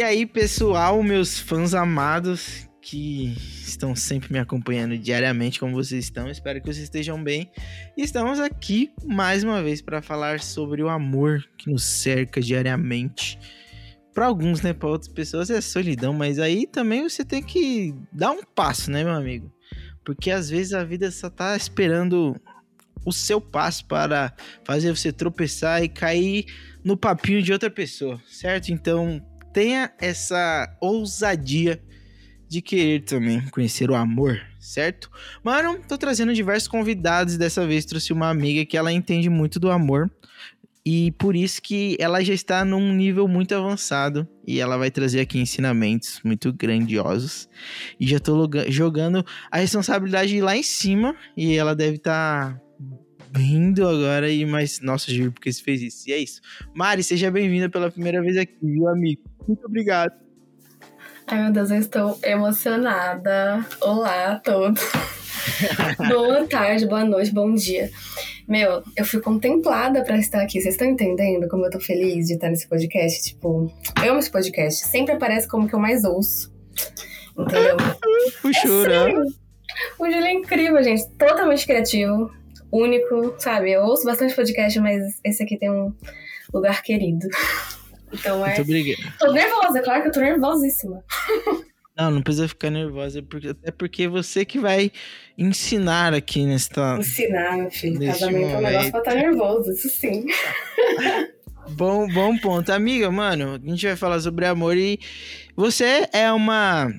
E aí, pessoal, meus fãs amados que estão sempre me acompanhando diariamente, como vocês estão, espero que vocês estejam bem. E estamos aqui mais uma vez para falar sobre o amor que nos cerca diariamente. Para alguns, né, para outras pessoas é solidão, mas aí também você tem que dar um passo, né, meu amigo? Porque às vezes a vida só tá esperando o seu passo para fazer você tropeçar e cair no papinho de outra pessoa, certo? Então, tenha essa ousadia de querer também conhecer o amor, certo? Mano, tô trazendo diversos convidados, dessa vez trouxe uma amiga que ela entende muito do amor. E por isso que ela já está num nível muito avançado e ela vai trazer aqui ensinamentos muito grandiosos. E já tô jogando a responsabilidade lá em cima e ela deve estar tá rindo agora e mais nossa, juro porque você fez isso. E é isso. Mari, seja bem-vinda pela primeira vez aqui, viu, amigo? Muito obrigado. Ai, meu Deus, eu estou emocionada. Olá a todos. boa tarde, boa noite, bom dia. Meu, eu fui contemplada para estar aqui. Vocês estão entendendo como eu tô feliz de estar nesse podcast? Tipo, eu amo esse podcast. Sempre aparece como que eu mais ouço. Entendeu? Puxura. É o Júlio é incrível, gente. Totalmente criativo. Único, sabe? Eu ouço bastante podcast, mas esse aqui tem um lugar querido. Então é. Muito obrigado. Tô nervosa, é claro que eu tô nervosíssima. Não, não precisa ficar nervosa, porque, até porque você que vai ensinar aqui nesta. Ensinar, meu filho. Casamento momento. é um negócio pra estar tá nervoso, isso sim. bom, bom ponto. Amiga, mano, a gente vai falar sobre amor e você é uma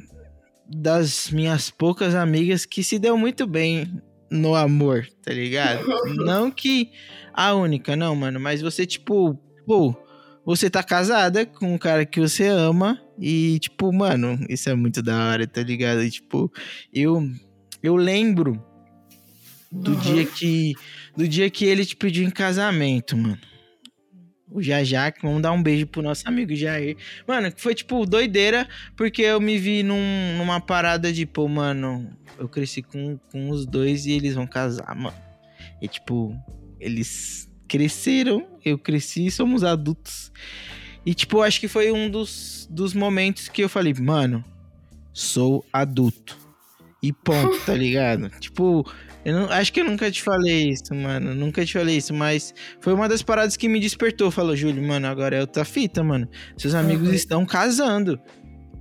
das minhas poucas amigas que se deu muito bem no amor, tá ligado? não que a única, não, mano, mas você, tipo, pô, você tá casada com um cara que você ama e, tipo, mano, isso é muito da hora, tá ligado? E, tipo, eu, eu lembro do uhum. dia que do dia que ele te pediu em casamento, mano. O Jajá, vamos dar um beijo pro nosso amigo Jair. Mano, foi tipo doideira, porque eu me vi num, numa parada de, pô, mano, eu cresci com, com os dois e eles vão casar, mano. E tipo, eles cresceram, eu cresci, somos adultos. E, tipo, acho que foi um dos, dos momentos que eu falei, mano, sou adulto. E ponto, tá ligado? tipo, eu não, acho que eu nunca te falei isso, mano. Nunca te falei isso, mas foi uma das paradas que me despertou. Falou, Júlio, mano, agora é outra fita, mano. Seus amigos uhum. estão casando.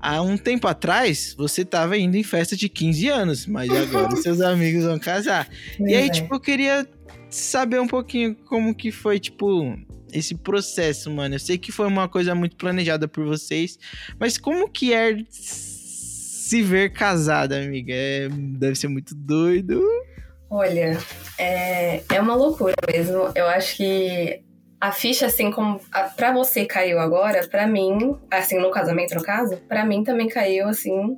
Há um tempo atrás, você tava indo em festa de 15 anos, mas agora seus amigos vão casar. e aí, tipo, eu queria saber um pouquinho como que foi, tipo, esse processo, mano. Eu sei que foi uma coisa muito planejada por vocês, mas como que é se ver casada, amiga? É, deve ser muito doido. Olha, é, é uma loucura mesmo. Eu acho que a ficha, assim, como a, pra você caiu agora, pra mim, assim, no casamento, no caso, pra mim também caiu, assim.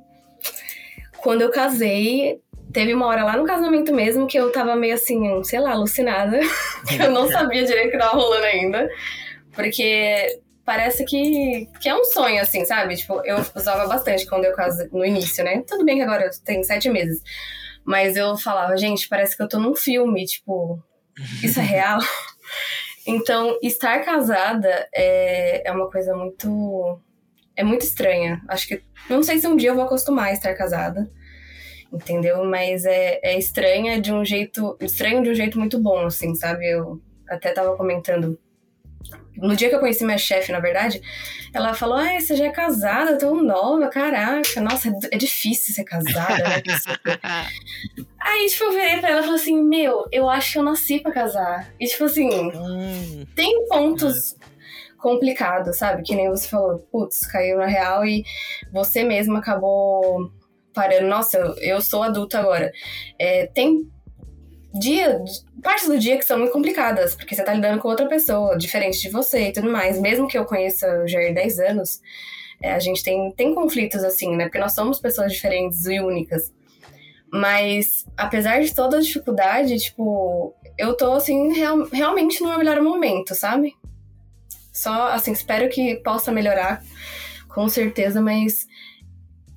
Quando eu casei, Teve uma hora lá no casamento mesmo que eu tava meio assim, sei lá, alucinada. que eu não sabia direito o que tava rolando ainda. Porque parece que, que é um sonho, assim, sabe? Tipo, eu usava bastante quando eu casei no início, né? Tudo bem que agora tem sete meses. Mas eu falava, gente, parece que eu tô num filme, tipo, isso é real? então, estar casada é, é uma coisa muito. É muito estranha. Acho que. Não sei se um dia eu vou acostumar a estar casada entendeu? Mas é, é estranha de um jeito. Estranho de um jeito muito bom, assim, sabe? Eu até tava comentando. No dia que eu conheci minha chefe, na verdade, ela falou: Ah, você já é casada, tão nova, caraca, nossa, é difícil ser casada, né? Aí, tipo, eu virei pra ela e falei assim: Meu, eu acho que eu nasci pra casar. E, tipo assim, hum. tem pontos complicados, sabe? Que nem você falou, putz, caiu na real e você mesma acabou parando, nossa, eu, eu sou adulta agora. É, tem dia, partes do dia que são muito complicadas, porque você tá lidando com outra pessoa, diferente de você e tudo mais. Mesmo que eu conheça o Jair 10 anos, é, a gente tem, tem conflitos assim, né? Porque nós somos pessoas diferentes e únicas. Mas, apesar de toda a dificuldade, tipo, eu tô, assim, real, realmente no meu melhor momento, sabe? Só, assim, espero que possa melhorar, com certeza, mas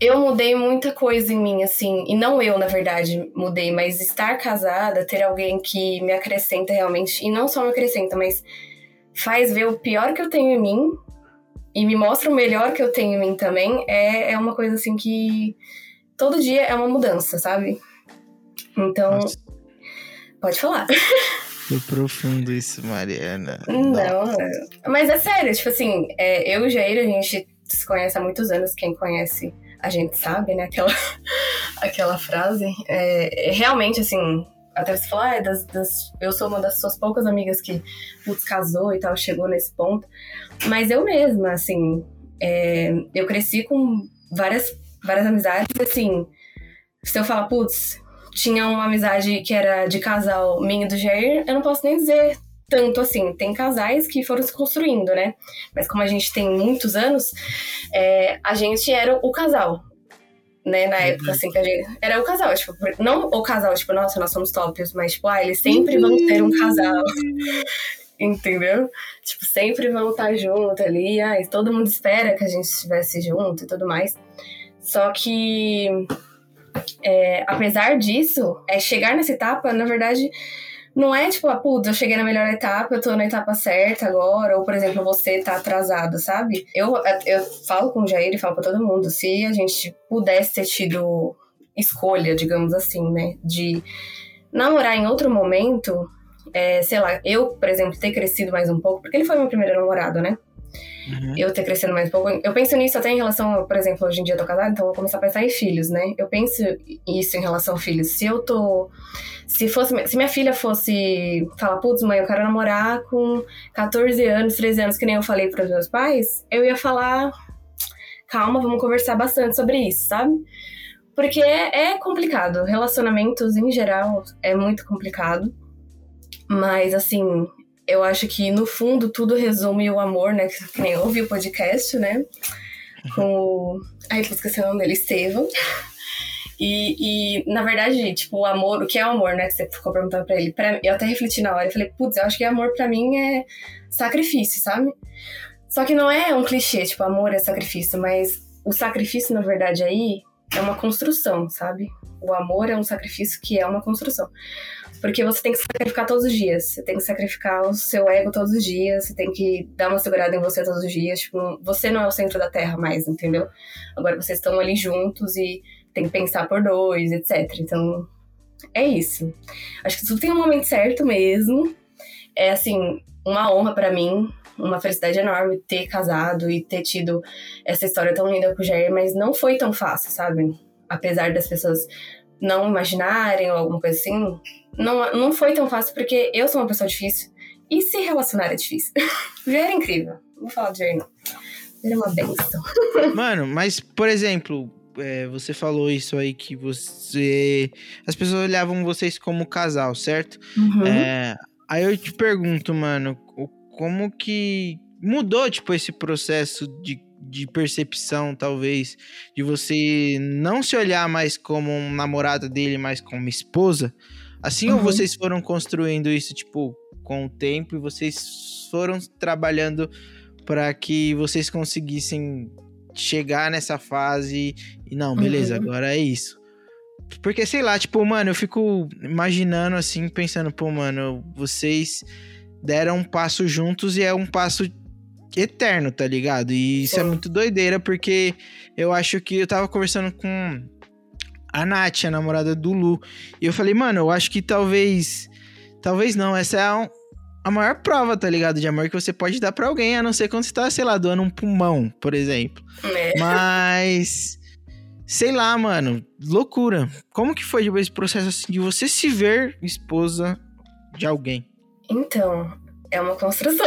eu mudei muita coisa em mim, assim, e não eu, na verdade, mudei, mas estar casada, ter alguém que me acrescenta realmente, e não só me acrescenta, mas faz ver o pior que eu tenho em mim e me mostra o melhor que eu tenho em mim também, é, é uma coisa assim que todo dia é uma mudança, sabe? Então, Nossa. pode falar. Foi profundo isso, Mariana. Não, mas é sério, tipo assim, é, eu e o Jair, a gente se conhece há muitos anos, quem conhece a gente sabe, né? Aquela, aquela frase. É, é realmente, assim, até você falar, ah, das, das, eu sou uma das suas poucas amigas que putz, casou e tal, chegou nesse ponto. Mas eu mesma, assim, é, eu cresci com várias, várias amizades, assim, se eu falar, putz, tinha uma amizade que era de casal minha e do Jair, eu não posso nem dizer tanto assim. Tem casais que foram se construindo, né? Mas como a gente tem muitos anos, é, a gente era o casal. Né, na época, assim, que a gente. Era o casal, tipo, não o casal, tipo, nossa, nós somos tópicos, mas, tipo, ah, eles sempre vão ter um casal. Entendeu? Tipo, sempre vão estar junto ali. Ah, todo mundo espera que a gente estivesse junto e tudo mais. Só que é, apesar disso, é, chegar nessa etapa, na verdade, não é tipo, ah, putz, eu cheguei na melhor etapa, eu tô na etapa certa agora, ou por exemplo, você tá atrasado, sabe? Eu, eu falo com o Jair e falo pra todo mundo, se a gente pudesse ter tido escolha, digamos assim, né, de namorar em outro momento, é, sei lá, eu, por exemplo, ter crescido mais um pouco, porque ele foi meu primeiro namorado, né? Uhum. Eu ter crescido mais um pouco. Eu penso nisso até em relação, por exemplo, hoje em dia eu tô casada, então eu vou começar a pensar em filhos, né? Eu penso isso em relação a filhos. Se eu tô. Se fosse. Se minha filha fosse falar, putz, mãe, eu quero namorar com 14 anos, 13 anos, que nem eu falei para os meus pais, eu ia falar. Calma, vamos conversar bastante sobre isso, sabe? Porque é, é complicado. Relacionamentos, em geral, é muito complicado. Mas, assim, eu acho que no fundo tudo resume o amor, né? Que nem ouvi o podcast, né? Com o. Ai, tô esquecendo o nome dele, Estevam. E, e, na verdade, tipo, o amor, o que é o amor, né? Que você ficou perguntando pra ele. Pra, eu até refleti na hora, eu falei, putz, eu acho que amor pra mim é sacrifício, sabe? Só que não é um clichê, tipo, amor é sacrifício, mas o sacrifício, na verdade, aí é uma construção, sabe? O amor é um sacrifício que é uma construção. Porque você tem que sacrificar todos os dias. Você tem que sacrificar o seu ego todos os dias. Você tem que dar uma segurada em você todos os dias. Tipo, você não é o centro da Terra mais, entendeu? Agora vocês estão ali juntos e tem que pensar por dois, etc. Então, é isso. Acho que tudo tem um momento certo mesmo. É, assim, uma honra para mim, uma felicidade enorme ter casado e ter tido essa história tão linda com o Jair, mas não foi tão fácil, sabe? Apesar das pessoas não imaginarem ou alguma coisa assim, não, não foi tão fácil porque eu sou uma pessoa difícil e se relacionar é difícil. Já era incrível. Não vou falar de Jair, não. Ele é uma benção. Mano, mas, por exemplo, é, você falou isso aí que você. As pessoas olhavam vocês como casal, certo? Uhum. É, aí eu te pergunto, mano, como que mudou, tipo, esse processo de de percepção, talvez, de você não se olhar mais como um namorado dele, mas como esposa? Assim uhum. ou vocês foram construindo isso, tipo, com o tempo e vocês foram trabalhando para que vocês conseguissem chegar nessa fase e não, beleza, uhum. agora é isso. Porque, sei lá, tipo, mano, eu fico imaginando assim, pensando, pô, mano, vocês deram um passo juntos e é um passo eterno, tá ligado? E isso é é muito doideira, porque eu acho que eu tava conversando com a Nath, a namorada do Lu, e eu falei, mano, eu acho que talvez. Talvez não, essa é a, a maior prova, tá ligado? De amor que você pode dar para alguém, a não ser quando você tá, sei lá, doando um pulmão, por exemplo. É. Mas. Sei lá, mano, loucura. Como que foi esse processo assim de você se ver esposa de alguém? Então, é uma construção.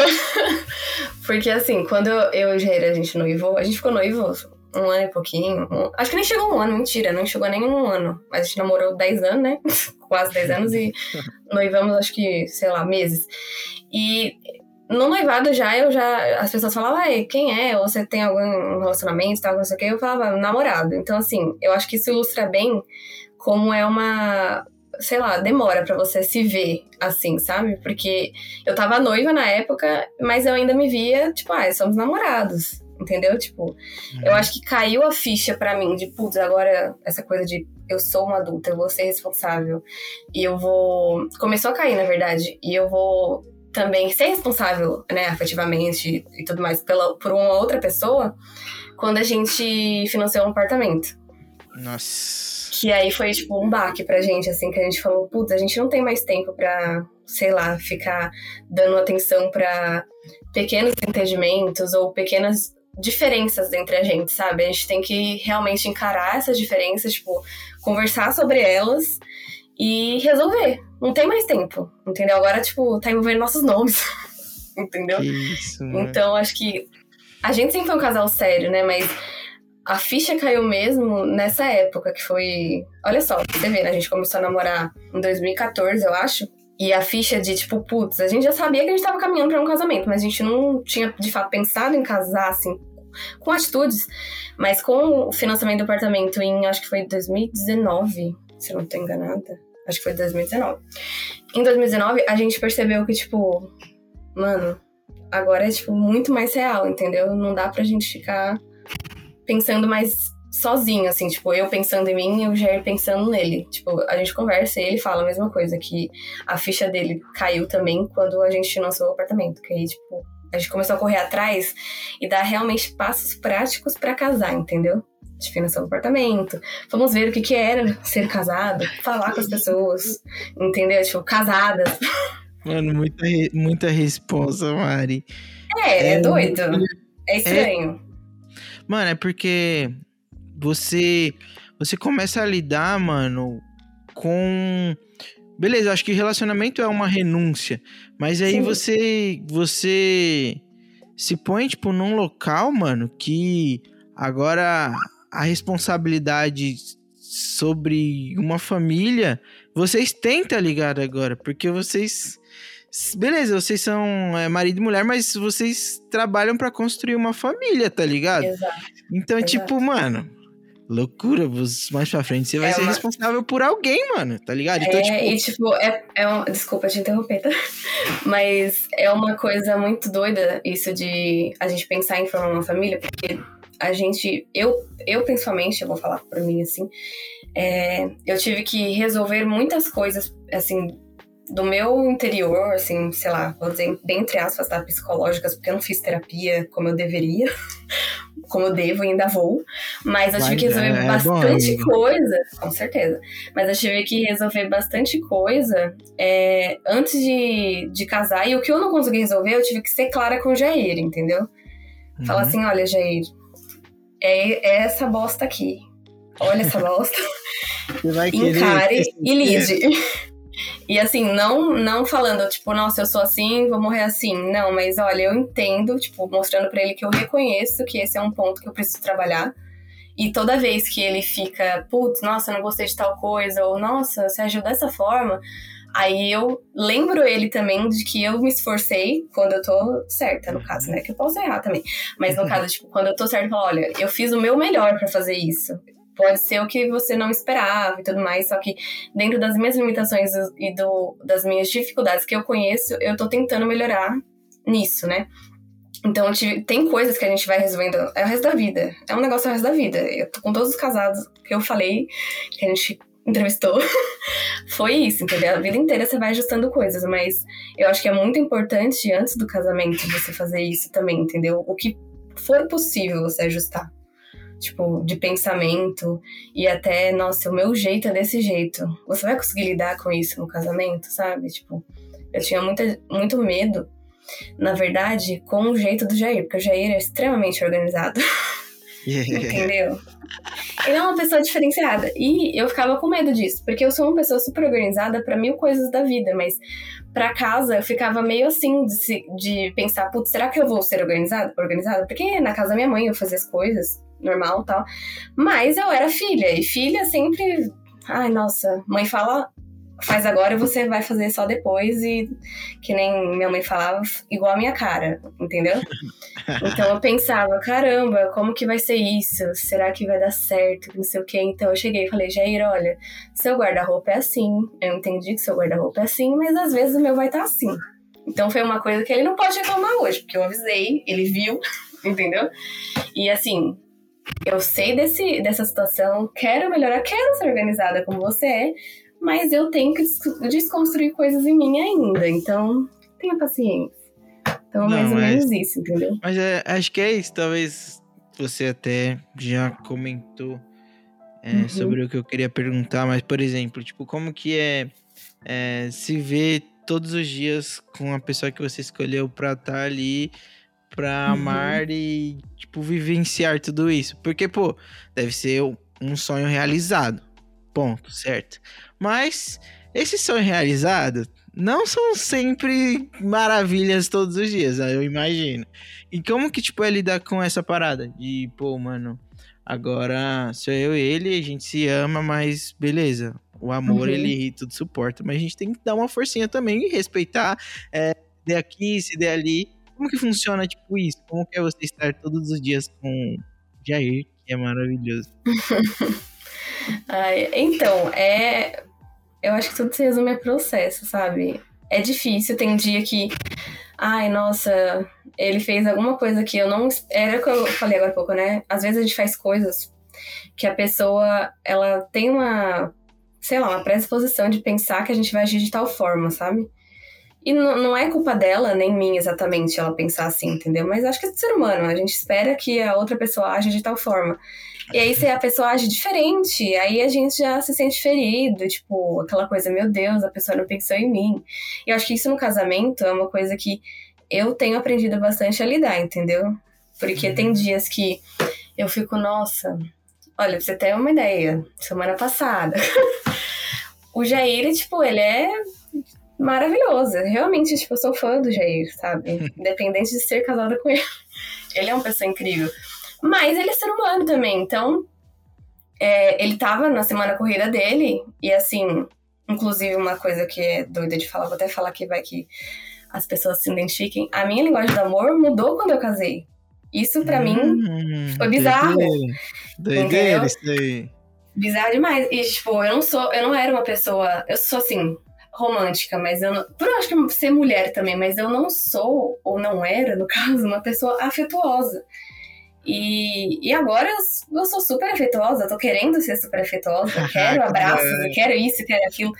Porque assim, quando eu, e o Jair, a gente noivou, a gente ficou noivo um ano e pouquinho. Um, acho que nem chegou um ano, mentira, não chegou nem um ano. Mas a gente namorou 10 anos, né? Quase 10 anos e noivamos, acho que, sei lá, meses. E no noivado já, eu já. As pessoas falavam, ah, quem é? Ou você tem algum relacionamento, tal, não sei o que. Eu falava, namorado. Então, assim, eu acho que isso ilustra bem como é uma sei lá, demora para você se ver assim, sabe? Porque eu tava noiva na época, mas eu ainda me via, tipo, ah, somos namorados. Entendeu? Tipo, uhum. eu acho que caiu a ficha para mim de, putz, agora essa coisa de eu sou uma adulta, eu vou ser responsável. E eu vou. Começou a cair, na verdade. E eu vou também ser responsável, né, afetivamente e tudo mais pela, por uma outra pessoa quando a gente financiou um apartamento. Nossa. Que aí foi, tipo, um baque pra gente, assim, que a gente falou, putz, a gente não tem mais tempo pra, sei lá, ficar dando atenção pra pequenos entendimentos ou pequenas diferenças entre a gente, sabe? A gente tem que realmente encarar essas diferenças, tipo, conversar sobre elas e resolver. Não tem mais tempo, entendeu? Agora, tipo, tá envolvendo nossos nomes, entendeu? Isso, então, acho que a gente sempre foi um casal sério, né? Mas a ficha caiu mesmo nessa época, que foi. Olha só, você vê, né? A gente começou a namorar em 2014, eu acho. E a ficha de tipo, putz, a gente já sabia que a gente tava caminhando para um casamento, mas a gente não tinha de fato pensado em casar, assim, com atitudes. Mas com o financiamento do apartamento em, acho que foi 2019, se eu não tô enganada. Acho que foi 2019. Em 2019, a gente percebeu que, tipo, mano, agora é, tipo, muito mais real, entendeu? Não dá pra gente ficar pensando mais sozinho, assim, tipo, eu pensando em mim e o Jair pensando nele. Tipo, a gente conversa e ele fala a mesma coisa, que a ficha dele caiu também quando a gente financiou o apartamento. Que aí, tipo, a gente começou a correr atrás e dar realmente passos práticos para casar, entendeu? De financiar o apartamento. Vamos ver o que, que era ser casado, falar com as pessoas, entendeu? Tipo, casadas. Mano, muita, muita resposta, Mari. É, é, é doido. É estranho. É... Mano, é porque você você começa a lidar, mano, com beleza, acho que relacionamento é uma renúncia, mas aí Sim. você você se põe tipo num local, mano, que agora a responsabilidade sobre uma família, vocês têm, tá ligado agora? Porque vocês Beleza, vocês são é, marido e mulher, mas vocês trabalham para construir uma família, tá ligado? Exato. Então é tipo, Exato. tipo, mano, loucura, mais pra frente você vai é ser uma... responsável por alguém, mano, tá ligado? Então, é, tipo... e tipo, é, é um... desculpa te interromper, tá? Mas é uma coisa muito doida isso de a gente pensar em formar uma família, porque a gente, eu, eu principalmente, eu vou falar por mim assim, é, eu tive que resolver muitas coisas, assim, do meu interior, assim, sei lá, vou dizer bem entre aspas, tá? Psicológicas, porque eu não fiz terapia como eu deveria, como devo e ainda vou. Mas eu tive que resolver é, bastante bom, coisa, com certeza. Mas eu tive que resolver bastante coisa é, antes de, de casar. E o que eu não consegui resolver, eu tive que ser clara com o Jair, entendeu? Uhum. Falar assim: olha, Jair, é, é essa bosta aqui. Olha essa bosta. Encare e lide. E assim, não não falando, tipo, nossa, eu sou assim, vou morrer assim. Não, mas olha, eu entendo, tipo, mostrando para ele que eu reconheço que esse é um ponto que eu preciso trabalhar. E toda vez que ele fica, putz, nossa, não gostei de tal coisa, ou nossa, você agiu dessa forma, aí eu lembro ele também de que eu me esforcei quando eu tô certa, no caso, né? Que eu posso errar também. Mas no caso, tipo, quando eu tô certa, eu falo, olha, eu fiz o meu melhor para fazer isso pode ser o que você não esperava e tudo mais, só que dentro das minhas limitações e do, das minhas dificuldades que eu conheço, eu tô tentando melhorar nisso, né? Então, tem coisas que a gente vai resolvendo. É o resto da vida. É um negócio é o resto da vida. Eu tô com todos os casados que eu falei, que a gente entrevistou. Foi isso, entendeu? A vida inteira você vai ajustando coisas, mas eu acho que é muito importante, antes do casamento, você fazer isso também, entendeu? O que for possível você ajustar tipo, de pensamento e até, nossa, o meu jeito é desse jeito. Você vai conseguir lidar com isso no casamento, sabe? Tipo, eu tinha muita, muito medo, na verdade, com o jeito do Jair, porque o Jair é extremamente organizado. Entendeu? Ele é uma pessoa diferenciada. E eu ficava com medo disso, porque eu sou uma pessoa super organizada para mil coisas da vida, mas para casa eu ficava meio assim de, de pensar, putz, será que eu vou ser organizada? Organizada? Porque na casa da minha mãe eu fazia as coisas normal tal. Mas eu era filha, e filha sempre. Ai, nossa, mãe fala, faz agora e você vai fazer só depois, e que nem minha mãe falava, igual a minha cara, entendeu? Então eu pensava, caramba, como que vai ser isso? Será que vai dar certo? Não sei o quê. Então eu cheguei e falei, Jair, olha, seu guarda-roupa é assim. Eu entendi que seu guarda-roupa é assim, mas às vezes o meu vai estar tá assim. Então foi uma coisa que ele não pode reclamar hoje, porque eu avisei, ele viu, entendeu? E assim, eu sei desse, dessa situação, quero melhorar, quero ser organizada como você é, mas eu tenho que desconstruir coisas em mim ainda. Então, tenha paciência. Então, Não, mais ou mas, menos isso, entendeu? Mas é, acho que é isso. Talvez você até já comentou é, uhum. sobre o que eu queria perguntar, mas, por exemplo, tipo, como que é, é se ver todos os dias com a pessoa que você escolheu pra estar tá ali, pra uhum. amar e, tipo, vivenciar tudo isso? Porque, pô, deve ser um sonho realizado. Ponto, certo? Mas esse sonho realizado não são sempre maravilhas todos os dias, eu imagino. E como que, tipo, é lidar com essa parada? De, pô, mano, agora sou eu e ele, a gente se ama, mas beleza. O amor, uhum. ele tudo suporta. Mas a gente tem que dar uma forcinha também e respeitar. É, se der aqui, se der ali. Como que funciona, tipo, isso? Como que é você estar todos os dias com Jair, que é maravilhoso? Ai, então, é eu acho que tudo se resume a processo, sabe? É difícil, tem dia que, ai, nossa, ele fez alguma coisa que eu não. Era o que eu falei agora há pouco, né? Às vezes a gente faz coisas que a pessoa, ela tem uma, sei lá, uma predisposição de pensar que a gente vai agir de tal forma, sabe? E não é culpa dela, nem minha exatamente, ela pensar assim, entendeu? Mas acho que é do ser humano, a gente espera que a outra pessoa age de tal forma. E aí, se a pessoa age diferente, aí a gente já se sente ferido, tipo, aquela coisa, meu Deus, a pessoa não pensou em mim. E eu acho que isso no casamento é uma coisa que eu tenho aprendido bastante a lidar, entendeu? Porque uhum. tem dias que eu fico, nossa, olha, pra você ter uma ideia, semana passada, o Jair, tipo, ele é maravilhoso. Realmente, tipo, eu sou fã do Jair, sabe? Independente de ser casada com ele. Ele é uma pessoa incrível. Mas ele é ser humano também, então é, ele tava na semana corrida dele, e assim, inclusive uma coisa que é doida de falar, vou até falar que vai que as pessoas se identifiquem. A minha linguagem do amor mudou quando eu casei. Isso para hum, mim foi bizarro. Doideira, isso aí. Bizarro demais. E, tipo, eu não sou, eu não era uma pessoa. Eu sou assim, romântica, mas eu não. Por eu acho que ser mulher também, mas eu não sou, ou não era, no caso, uma pessoa afetuosa. E, e agora eu, eu sou super afetuosa, tô querendo ser super afetuosa, quero abraços, quero isso, quero aquilo.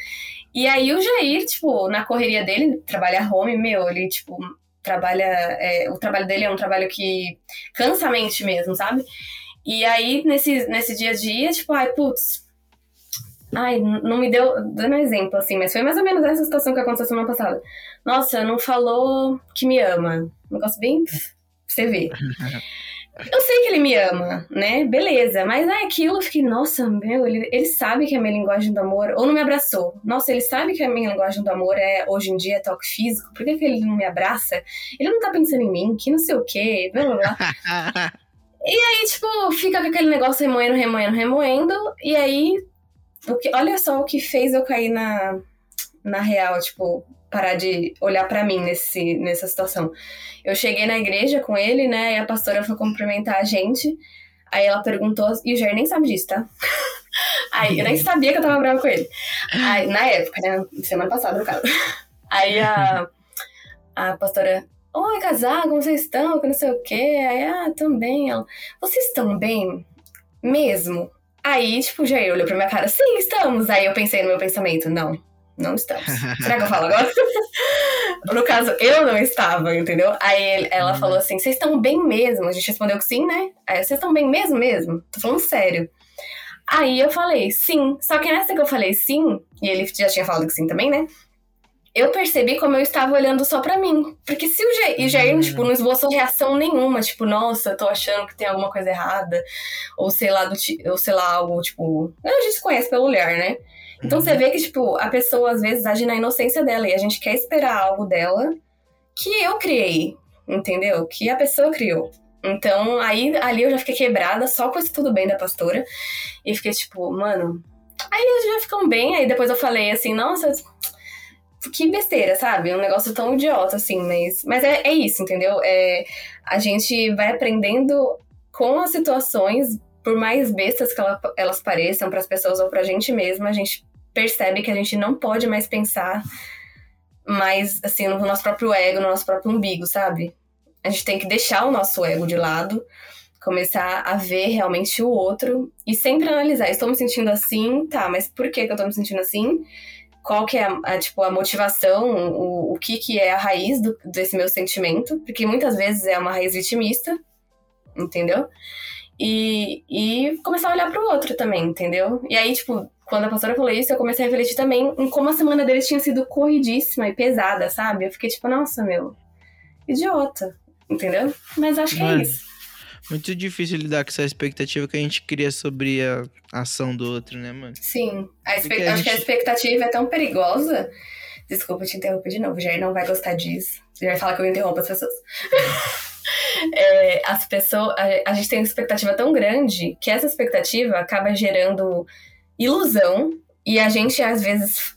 E aí o Jair, tipo, na correria dele, trabalha home, meu, ele, tipo, trabalha. É, o trabalho dele é um trabalho que cansa a mente mesmo, sabe? E aí, nesse, nesse dia a dia, tipo, ai, putz. Ai, não me deu. Dando um exemplo, assim, mas foi mais ou menos essa situação que aconteceu semana passada. Nossa, não falou que me ama. Um negócio bem. Você vê. Eu sei que ele me ama, né? Beleza. Mas é aquilo, eu fiquei, nossa, meu, ele, ele sabe que a minha linguagem do amor. Ou não me abraçou. Nossa, ele sabe que a minha linguagem do amor é, hoje em dia, é toque físico. Por que, que ele não me abraça? Ele não tá pensando em mim, que não sei o quê, blá blá blá. e aí, tipo, fica com aquele negócio remoendo, remoendo, remoendo. E aí, que, olha só o que fez eu cair na, na real, tipo, parar de olhar para mim nesse, nessa situação. Eu cheguei na igreja com ele, né? E a pastora foi cumprimentar a gente. Aí ela perguntou, e o Jair nem sabe disso, tá? Aí eu nem sabia que eu tava brava com ele. Aí, na época, né? Semana passada, no caso. Aí a, a pastora, oi, casal, como vocês estão? Que não sei o quê. Aí, ah, também. Ela, vocês estão bem? Mesmo? Aí, tipo, o Jair olhou pra minha cara, sim, estamos. Aí eu pensei no meu pensamento, não, não estamos. Será que eu falo agora? no caso, eu não estava, entendeu? Aí ela falou assim: vocês estão bem mesmo? A gente respondeu que sim, né? Aí vocês estão bem mesmo mesmo? Tô falando sério. Aí eu falei sim. Só que nessa que eu falei sim, e ele já tinha falado que sim também, né? Eu percebi como eu estava olhando só para mim. Porque se o Jair, o Jair tipo, não esboçou reação nenhuma, tipo, nossa, tô achando que tem alguma coisa errada, ou sei lá, do, ou sei lá, algo, tipo. A gente se conhece pelo olhar, né? Então você vê que, tipo, a pessoa às vezes age na inocência dela e a gente quer esperar algo dela que eu criei, entendeu? Que a pessoa criou. Então, aí ali eu já fiquei quebrada só com esse tudo bem da pastora. E fiquei tipo, mano. Aí eles já ficam bem. Aí depois eu falei assim, nossa, que besteira, sabe? Um negócio tão idiota, assim, mas. Mas é, é isso, entendeu? É, a gente vai aprendendo com as situações, por mais bestas que ela, elas pareçam para as pessoas ou pra gente mesma, a gente percebe que a gente não pode mais pensar mais, assim, no nosso próprio ego, no nosso próprio umbigo, sabe? A gente tem que deixar o nosso ego de lado, começar a ver realmente o outro e sempre analisar. Estou me sentindo assim, tá, mas por que, que eu tô me sentindo assim? Qual que é a, a, tipo, a motivação, o, o que que é a raiz do, desse meu sentimento, porque muitas vezes é uma raiz vitimista, entendeu? E, e começar a olhar para o outro também, entendeu? E aí, tipo, quando a pastora falou isso, eu comecei a refletir também em como a semana deles tinha sido corridíssima e pesada, sabe? Eu fiquei tipo, nossa, meu, idiota, entendeu? Mas acho que é é isso. Muito difícil lidar com essa expectativa que a gente cria sobre a ação do outro, né, mano? Sim. A acho gente... que a expectativa é tão perigosa. Desculpa te interromper de novo, o Jair não vai gostar disso. Você vai falar que eu interrompo as pessoas. é, as pessoas. A, a gente tem uma expectativa tão grande que essa expectativa acaba gerando ilusão e a gente às vezes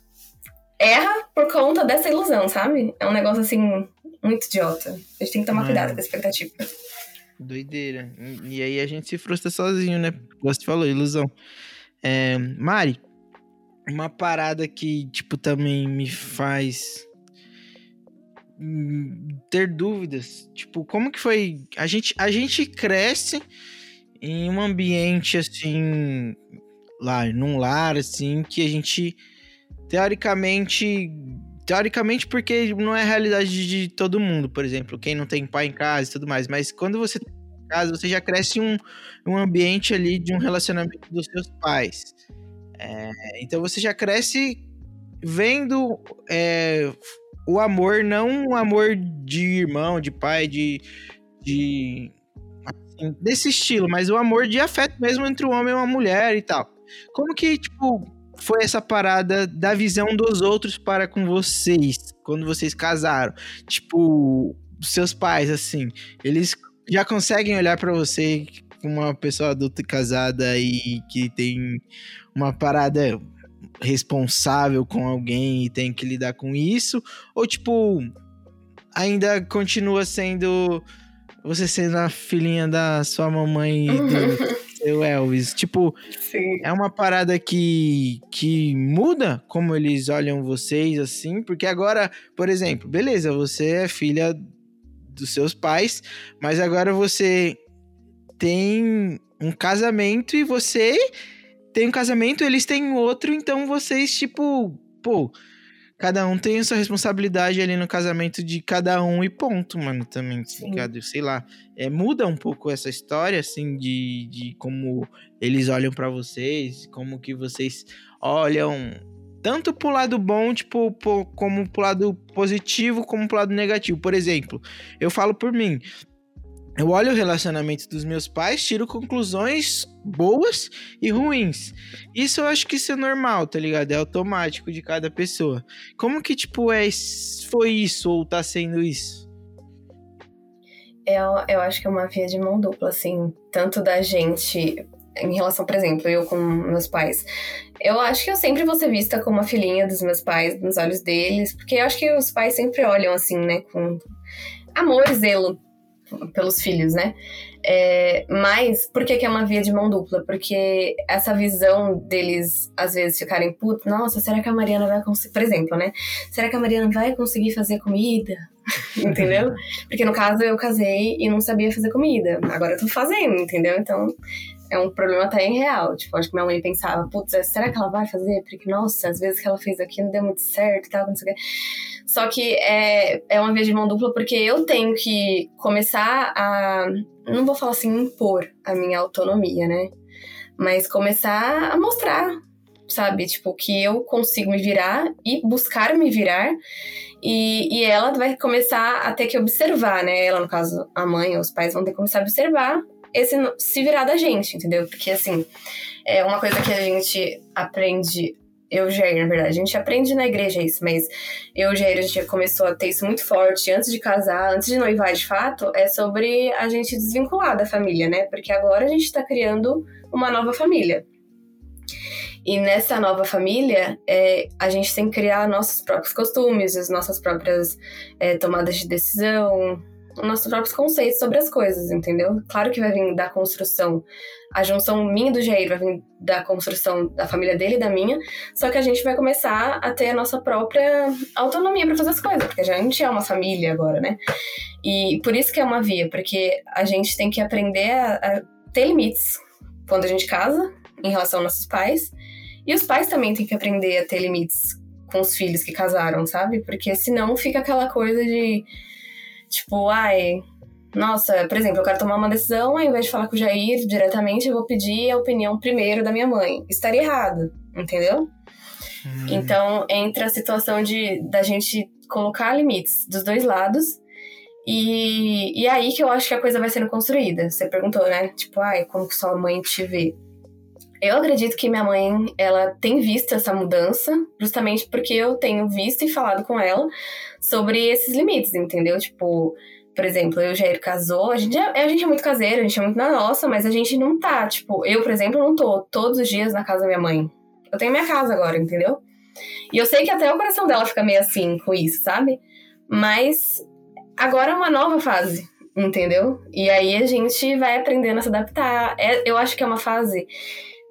erra por conta dessa ilusão, sabe? É um negócio assim muito idiota. A gente tem que tomar cuidado com a expectativa. Doideira. E aí a gente se frustra sozinho, né? Você falou, ilusão. É, Mari, uma parada que, tipo, também me faz ter dúvidas. Tipo, como que foi? A gente, a gente cresce em um ambiente assim, lá, num lar assim, que a gente teoricamente teoricamente porque não é a realidade de todo mundo, por exemplo, quem não tem pai em casa e tudo mais, mas quando você tem casa, você já cresce um, um ambiente ali de um relacionamento dos seus pais. É, então você já cresce vendo é, o amor, não o amor de irmão, de pai, de. de assim, desse estilo, mas o amor de afeto mesmo entre o homem e uma mulher e tal. Como que, tipo, foi essa parada da visão dos outros para com vocês, quando vocês casaram? Tipo, seus pais, assim, eles já conseguem olhar para você como uma pessoa adulta e casada e que tem uma parada responsável com alguém e tem que lidar com isso? Ou, tipo, ainda continua sendo você sendo a filhinha da sua mamãe do seu Elvis? Tipo, Sim. é uma parada que, que muda como eles olham vocês, assim? Porque agora, por exemplo, beleza, você é filha dos seus pais, mas agora você tem um casamento e você tem um casamento, eles têm outro, então vocês, tipo, pô, cada um tem a sua responsabilidade ali no casamento de cada um e ponto, mano, também, tá ligado? Sei lá, é, muda um pouco essa história, assim, de, de como eles olham para vocês, como que vocês olham tanto pro lado bom, tipo, como pro lado positivo, como pro lado negativo. Por exemplo, eu falo por mim, eu olho o relacionamento dos meus pais, tiro conclusões boas e ruins. Isso eu acho que isso é normal, tá ligado? É automático de cada pessoa. Como que, tipo, é, foi isso ou tá sendo isso? Eu, eu acho que é uma via de mão dupla, assim. Tanto da gente, em relação, por exemplo, eu com meus pais. Eu acho que eu sempre vou ser vista como a filhinha dos meus pais, nos olhos deles. Porque eu acho que os pais sempre olham, assim, né, com amor e zelo pelos filhos, né? É, mas por que, que é uma via de mão dupla? Porque essa visão deles, às vezes, ficarem putos, nossa, será que a Mariana vai conseguir, por exemplo, né? Será que a Mariana vai conseguir fazer comida? entendeu? Porque no caso eu casei e não sabia fazer comida. Agora eu tô fazendo, entendeu? Então é um problema até real. Tipo, acho que minha mãe pensava, putz, será que ela vai fazer? Porque, nossa, às vezes que ela fez aqui não deu muito certo e tal, não sei o quê. Só que é, é uma via de mão dupla porque eu tenho que começar a. Não vou falar assim, impor a minha autonomia, né? Mas começar a mostrar, sabe? Tipo, que eu consigo me virar e buscar me virar. E, e ela vai começar a ter que observar, né? Ela, no caso, a mãe, os pais vão ter que começar a observar esse se virar da gente, entendeu? Porque assim, é uma coisa que a gente aprende eu, Jair, na verdade, a gente aprende na igreja isso, mas eu, Jair, a gente começou a ter isso muito forte antes de casar, antes de noivar de fato, é sobre a gente desvincular da família, né? Porque agora a gente tá criando uma nova família. E nessa nova família, é, a gente tem que criar nossos próprios costumes, as nossas próprias é, tomadas de decisão, nossos próprios conceitos sobre as coisas, entendeu? Claro que vai vir da construção. A junção minha e do Jair vai vir da construção da família dele e da minha, só que a gente vai começar a ter a nossa própria autonomia para fazer as coisas, porque a gente é uma família agora, né? E por isso que é uma via, porque a gente tem que aprender a, a ter limites quando a gente casa em relação aos nossos pais, e os pais também têm que aprender a ter limites com os filhos que casaram, sabe? Porque senão fica aquela coisa de tipo, ai, nossa, por exemplo, eu quero tomar uma decisão, ao invés de falar com o Jair diretamente, eu vou pedir a opinião primeiro da minha mãe. Estaria errado, entendeu? Hum. Então, entra a situação de da gente colocar limites dos dois lados. E, e aí que eu acho que a coisa vai sendo construída. Você perguntou, né? Tipo, ai, como que sua mãe te vê? Eu acredito que minha mãe, ela tem visto essa mudança, justamente porque eu tenho visto e falado com ela sobre esses limites, entendeu? Tipo, por exemplo, eu e o Jair casou, a gente, é, a gente é muito caseiro, a gente é muito na nossa, mas a gente não tá, tipo, eu, por exemplo, não tô todos os dias na casa da minha mãe. Eu tenho minha casa agora, entendeu? E eu sei que até o coração dela fica meio assim com isso, sabe? Mas agora é uma nova fase, entendeu? E aí a gente vai aprendendo a se adaptar. É, eu acho que é uma fase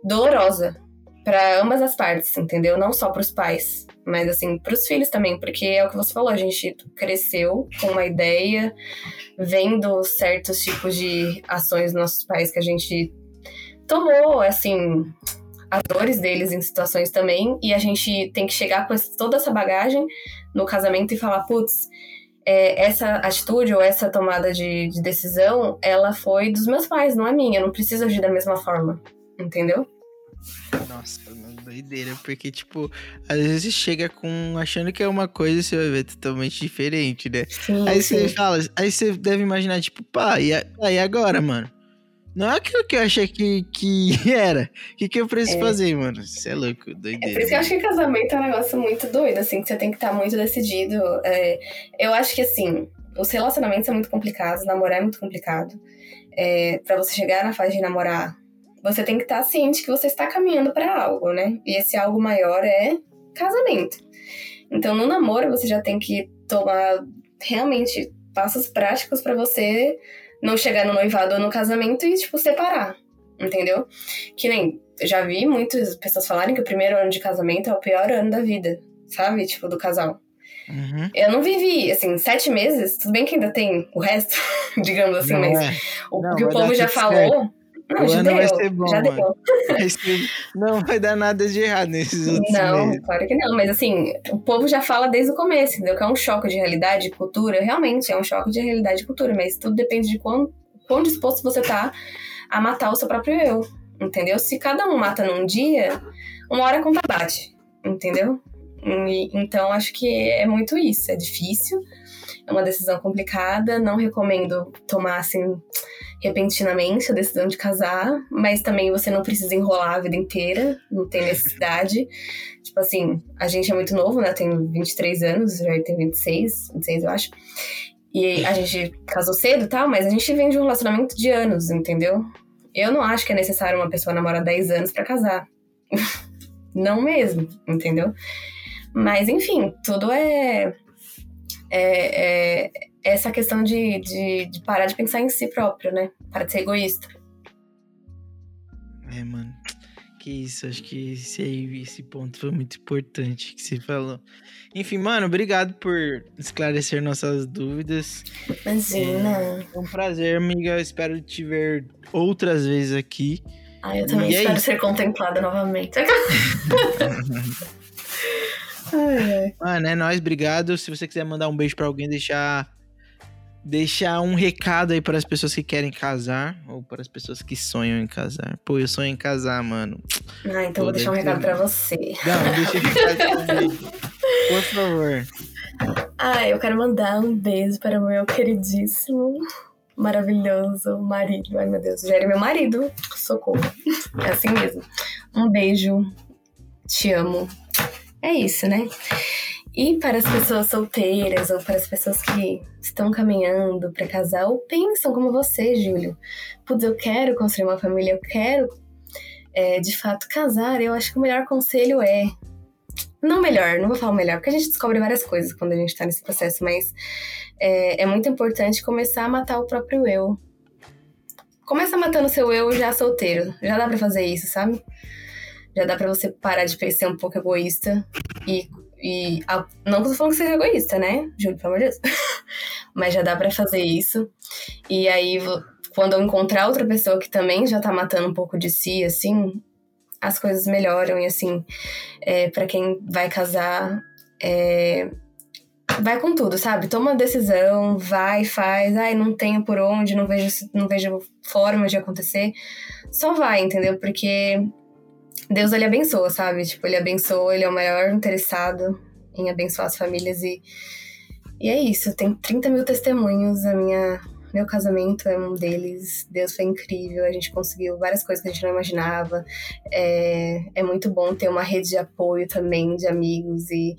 dolorosa para ambas as partes, entendeu? Não só para os pais, mas assim, para os filhos também, porque é o que você falou, a gente cresceu com uma ideia, vendo certos tipos de ações dos nossos pais que a gente tomou, assim, as dores deles em situações também, e a gente tem que chegar com toda essa bagagem no casamento e falar, putz, é, essa atitude ou essa tomada de, de decisão, ela foi dos meus pais, não é minha, eu não preciso agir da mesma forma, entendeu? Nossa, doideira, porque, tipo, às vezes chega com achando que é uma coisa e você vai ver totalmente diferente, né? Sim, aí sim. você fala, aí você deve imaginar, tipo, pá, e, aí agora, mano? Não é aquilo que eu achei que, que era. O que, que eu preciso é. fazer, mano? Você é louco, doideira. É por isso que eu acho que casamento é um negócio muito doido, assim, que você tem que estar tá muito decidido. É, eu acho que, assim, os relacionamentos são muito complicados, namorar é muito complicado. É, para você chegar na fase de namorar você tem que estar ciente que você está caminhando para algo, né? E esse algo maior é casamento. Então, no namoro, você já tem que tomar realmente passos práticos para você não chegar no noivado ou no casamento e, tipo, separar. Entendeu? Que nem. Já vi muitas pessoas falarem que o primeiro ano de casamento é o pior ano da vida, sabe? Tipo, do casal. Uhum. Eu não vivi, assim, sete meses, tudo bem que ainda tem o resto, digamos assim, não mas é. o não, que o povo já falou. Certo não, o ano deu, vai ser bom, já mano. Vai ser... Não vai dar nada de errado nesses outros Não, meses. claro que não. Mas assim, o povo já fala desde o começo, entendeu? Que é um choque de realidade e cultura. Realmente, é um choque de realidade e cultura. Mas tudo depende de quão, quão disposto você tá a matar o seu próprio eu. Entendeu? Se cada um mata num dia, uma hora a conta bate. Entendeu? E, então, acho que é muito isso. É difícil. É uma decisão complicada. Não recomendo tomar, assim repentinamente a decisão de casar, mas também você não precisa enrolar a vida inteira, não tem necessidade. tipo assim, a gente é muito novo, né? Tem 23 anos, já tem 26, 26 eu acho. E a gente casou cedo e tal, mas a gente vem de um relacionamento de anos, entendeu? Eu não acho que é necessário uma pessoa namorar 10 anos para casar. não mesmo, entendeu? Mas enfim, tudo é, é, é essa questão de, de, de, parar de pensar em si próprio, né? Para de ser egoísta. É, mano. Que isso, acho que esse, aí, esse ponto foi muito importante que você falou. Enfim, mano, obrigado por esclarecer nossas dúvidas. Imagina. É, é um prazer, amiga. Espero te ver outras vezes aqui. Ah, eu também e é espero é ser contemplada novamente. Mano, é nóis, obrigado. Se você quiser mandar um beijo pra alguém, deixar deixar um recado aí para as pessoas que querem casar ou para as pessoas que sonham em casar. Pô, eu sonho em casar, mano. Ah, então Pô, vou deixar um recado para você. Não, deixa eu ficar. Por favor. Ah, eu quero mandar um beijo para o meu queridíssimo, maravilhoso marido. Ai, meu Deus, era meu marido. Socorro. É assim mesmo. Um beijo. Te amo. É isso, né? E para as pessoas solteiras ou para as pessoas que estão caminhando para casar ou pensam como você, Júlio. Putz, eu quero construir uma família, eu quero é, de fato casar. Eu acho que o melhor conselho é. Não melhor, não vou falar o melhor, porque a gente descobre várias coisas quando a gente está nesse processo, mas é, é muito importante começar a matar o próprio eu. Começa matando o seu eu já solteiro. Já dá para fazer isso, sabe? Já dá para você parar de ser um pouco egoísta e e a, não tô falando que seja egoísta, né? Júlio, pelo amor de Deus. Mas já dá para fazer isso. E aí, quando eu encontrar outra pessoa que também já tá matando um pouco de si, assim, as coisas melhoram. E assim, é, para quem vai casar, É, vai com tudo, sabe? Toma uma decisão, vai, faz. Ai, não tenho por onde, não vejo, não vejo forma de acontecer. Só vai, entendeu? Porque Deus, ele abençoa, sabe? Tipo, ele abençoa, ele é o maior interessado em abençoar as famílias e... E é isso, tem 30 mil testemunhos, a minha, meu casamento é um deles. Deus foi incrível, a gente conseguiu várias coisas que a gente não imaginava. É, é muito bom ter uma rede de apoio também, de amigos e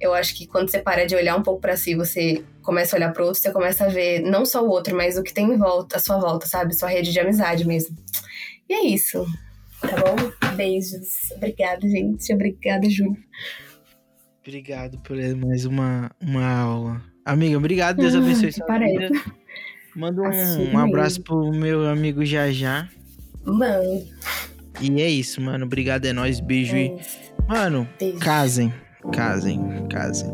eu acho que quando você para de olhar um pouco para si, você começa a olhar para outro, você começa a ver não só o outro, mas o que tem em volta, a sua volta, sabe? Sua rede de amizade mesmo. E é isso. Tá bom? Beijos. Obrigada, gente. Obrigada, Ju. Obrigado por mais uma, uma aula. Amiga, obrigado. Deus ah, abençoe sua vida. Manda um, um abraço pro meu amigo Jajá. Mano. E é isso, mano. Obrigado, é nóis. Beijo. É Mano, Beijo. casem. Casem, casem.